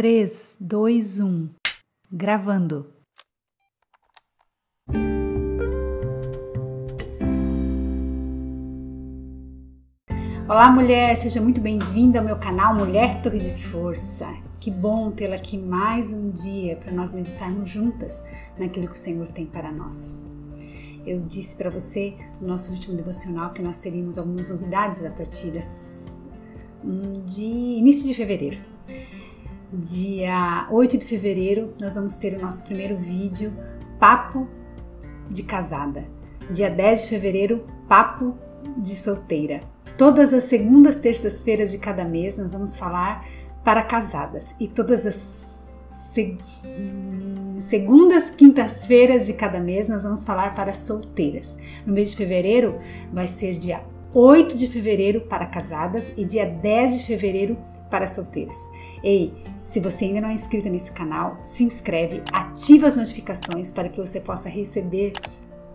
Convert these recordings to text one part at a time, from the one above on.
3, 2, 1. Gravando. Olá, mulher, seja muito bem-vinda ao meu canal Mulher Torre de Força. Que bom tê-la aqui mais um dia para nós meditarmos juntas naquilo que o Senhor tem para nós. Eu disse para você no nosso último devocional que nós teríamos algumas novidades a partir de início de fevereiro. Dia 8 de fevereiro nós vamos ter o nosso primeiro vídeo Papo de Casada. Dia 10 de fevereiro, Papo de Solteira. Todas as segundas terças-feiras de cada mês nós vamos falar para casadas e todas as seg segundas quintas-feiras de cada mês nós vamos falar para solteiras. No mês de fevereiro vai ser dia 8 de fevereiro para casadas e dia 10 de fevereiro para solteiras. Ei, se você ainda não é inscrito nesse canal, se inscreve, ativa as notificações para que você possa receber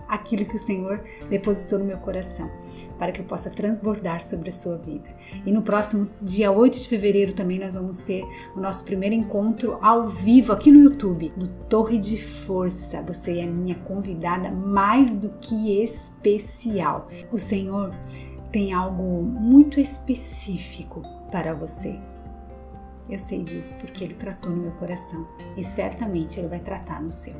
aquilo que o Senhor depositou no meu coração, para que eu possa transbordar sobre a sua vida. E no próximo dia 8 de fevereiro também nós vamos ter o nosso primeiro encontro ao vivo aqui no YouTube, do Torre de Força. Você é minha convidada mais do que especial. O Senhor tem algo muito específico para você. Eu sei disso porque Ele tratou no meu coração e certamente Ele vai tratar no seu.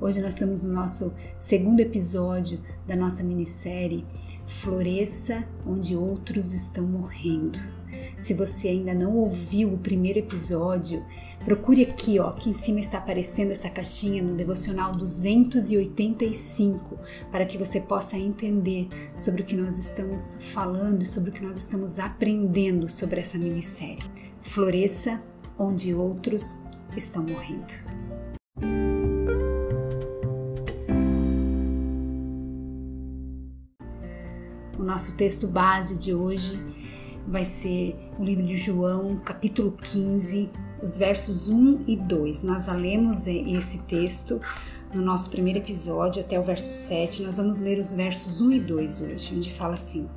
Hoje nós estamos no nosso segundo episódio da nossa minissérie Floresça onde outros estão morrendo. Se você ainda não ouviu o primeiro episódio, procure aqui, ó, aqui em cima está aparecendo essa caixinha no devocional 285, para que você possa entender sobre o que nós estamos falando e sobre o que nós estamos aprendendo sobre essa minissérie. Floresça onde outros estão morrendo. O nosso texto base de hoje vai ser o livro de João, capítulo 15, os versos 1 e 2. Nós já lemos esse texto no nosso primeiro episódio até o verso 7. Nós vamos ler os versos 1 e 2 hoje, onde fala assim: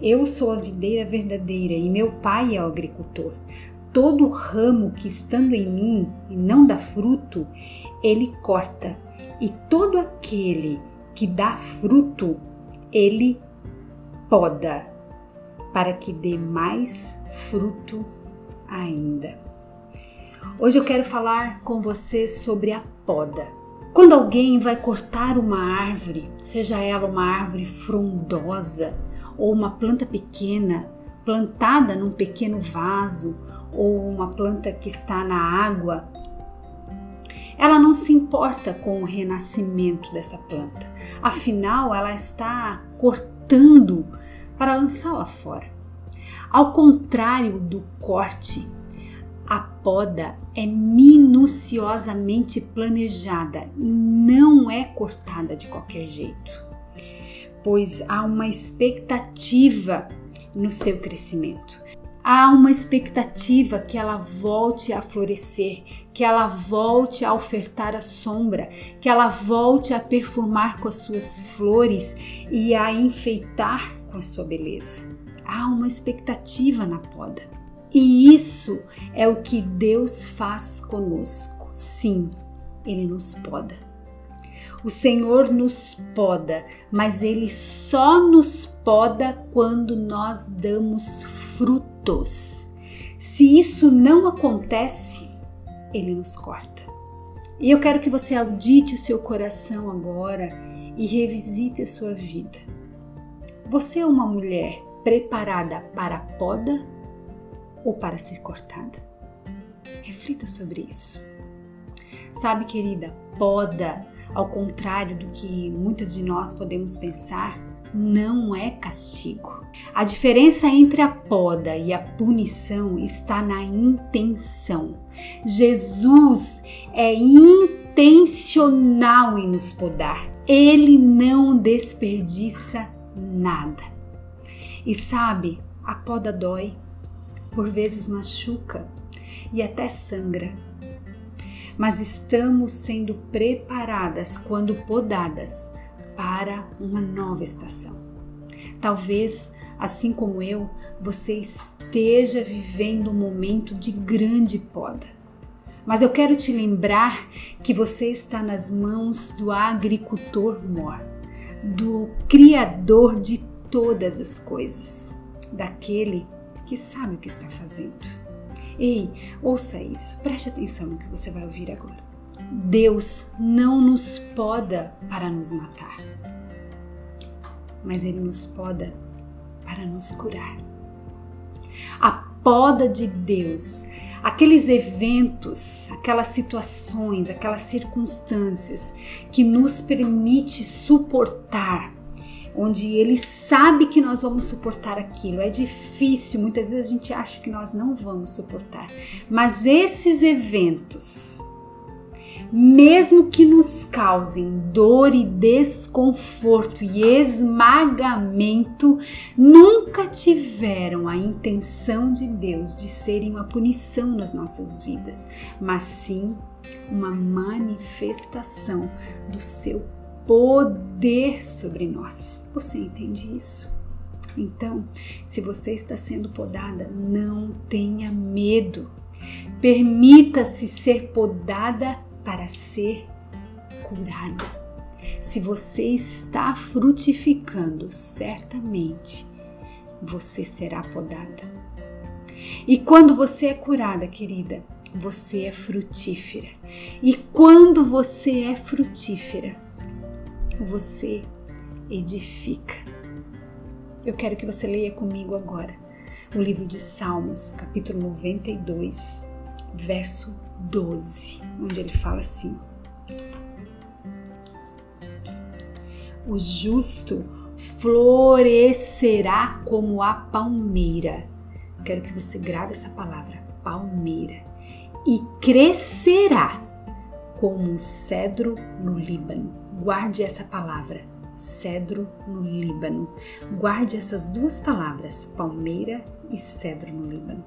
Eu sou a videira verdadeira e meu pai é o agricultor. Todo ramo que estando em mim e não dá fruto, ele corta, e todo aquele que dá fruto, ele poda para que dê mais fruto ainda. Hoje eu quero falar com você sobre a poda. Quando alguém vai cortar uma árvore, seja ela uma árvore frondosa ou uma planta pequena, plantada num pequeno vaso ou uma planta que está na água, ela não se importa com o renascimento dessa planta. Afinal, ela está cortando para lançá-la fora. Ao contrário do corte, a poda é minuciosamente planejada e não é cortada de qualquer jeito, pois há uma expectativa no seu crescimento. Há uma expectativa que ela volte a florescer, que ela volte a ofertar a sombra, que ela volte a perfumar com as suas flores e a enfeitar com a sua beleza. Há uma expectativa na poda. E isso é o que Deus faz conosco. Sim, Ele nos poda. O Senhor nos poda, mas Ele só nos poda quando nós damos frutos. Se isso não acontece, Ele nos corta. E eu quero que você audite o seu coração agora e revisite a sua vida. Você é uma mulher preparada para a poda ou para ser cortada? Reflita sobre isso. Sabe, querida, poda, ao contrário do que muitas de nós podemos pensar, não é castigo. A diferença entre a poda e a punição está na intenção. Jesus é intencional em nos podar. Ele não desperdiça nada. E sabe, a poda dói, por vezes machuca e até sangra. Mas estamos sendo preparadas quando podadas para uma nova estação. Talvez assim como eu, você esteja vivendo um momento de grande poda. Mas eu quero te lembrar que você está nas mãos do agricultor mor, do Criador de todas as coisas, daquele que sabe o que está fazendo. Ei, ouça isso, preste atenção no que você vai ouvir agora. Deus não nos poda para nos matar, mas Ele nos poda para nos curar. A poda de Deus, aqueles eventos, aquelas situações, aquelas circunstâncias que nos permite suportar, onde ele sabe que nós vamos suportar aquilo. É difícil, muitas vezes a gente acha que nós não vamos suportar. Mas esses eventos mesmo que nos causem dor e desconforto e esmagamento, nunca tiveram a intenção de Deus de serem uma punição nas nossas vidas, mas sim uma manifestação do seu poder sobre nós. Você entende isso? Então, se você está sendo podada, não tenha medo. Permita-se ser podada para ser curada. Se você está frutificando, certamente você será podada. E quando você é curada, querida, você é frutífera. E quando você é frutífera, você edifica. Eu quero que você leia comigo agora o livro de Salmos, capítulo 92, verso 12, onde ele fala assim: O justo florescerá como a palmeira. Quero que você grave essa palavra, palmeira, e crescerá como o cedro no Líbano. Guarde essa palavra, cedro no Líbano. Guarde essas duas palavras, palmeira e cedro no Líbano.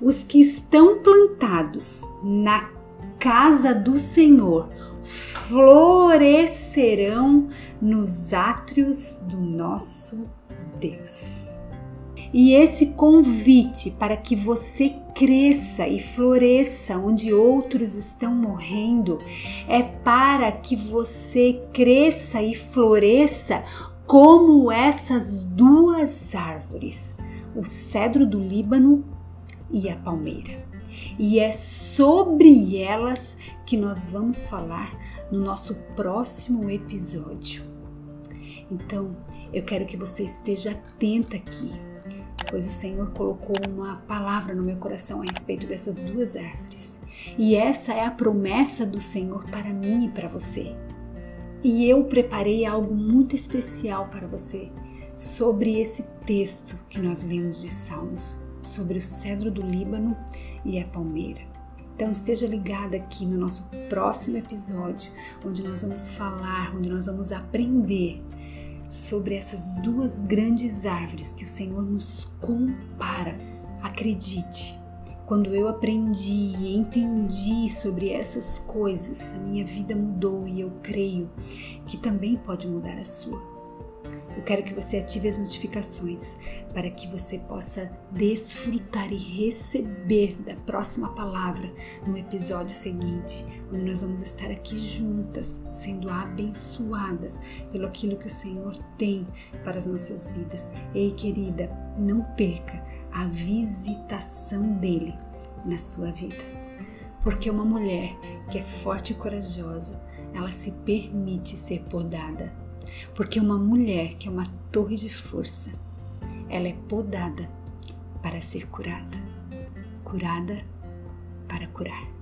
Os que estão plantados na casa do Senhor florescerão nos átrios do nosso Deus. E esse convite para que você cresça e floresça onde outros estão morrendo é para que você cresça e floresça como essas duas árvores, o cedro do Líbano e a palmeira. E é sobre elas que nós vamos falar no nosso próximo episódio. Então, eu quero que você esteja atenta aqui, pois o Senhor colocou uma palavra no meu coração a respeito dessas duas árvores. E essa é a promessa do Senhor para mim e para você. E eu preparei algo muito especial para você sobre esse texto que nós lemos de Salmos sobre o cedro do Líbano e a palmeira. Então esteja ligada aqui no nosso próximo episódio, onde nós vamos falar, onde nós vamos aprender sobre essas duas grandes árvores que o Senhor nos compara. Acredite, quando eu aprendi e entendi sobre essas coisas, a minha vida mudou e eu creio que também pode mudar a sua. Eu quero que você ative as notificações para que você possa desfrutar e receber da próxima palavra no episódio seguinte, onde nós vamos estar aqui juntas, sendo abençoadas pelo aquilo que o Senhor tem para as nossas vidas. Ei, querida, não perca a visitação dele na sua vida. Porque uma mulher que é forte e corajosa, ela se permite ser podada porque uma mulher que é uma torre de força, ela é podada para ser curada, curada para curar.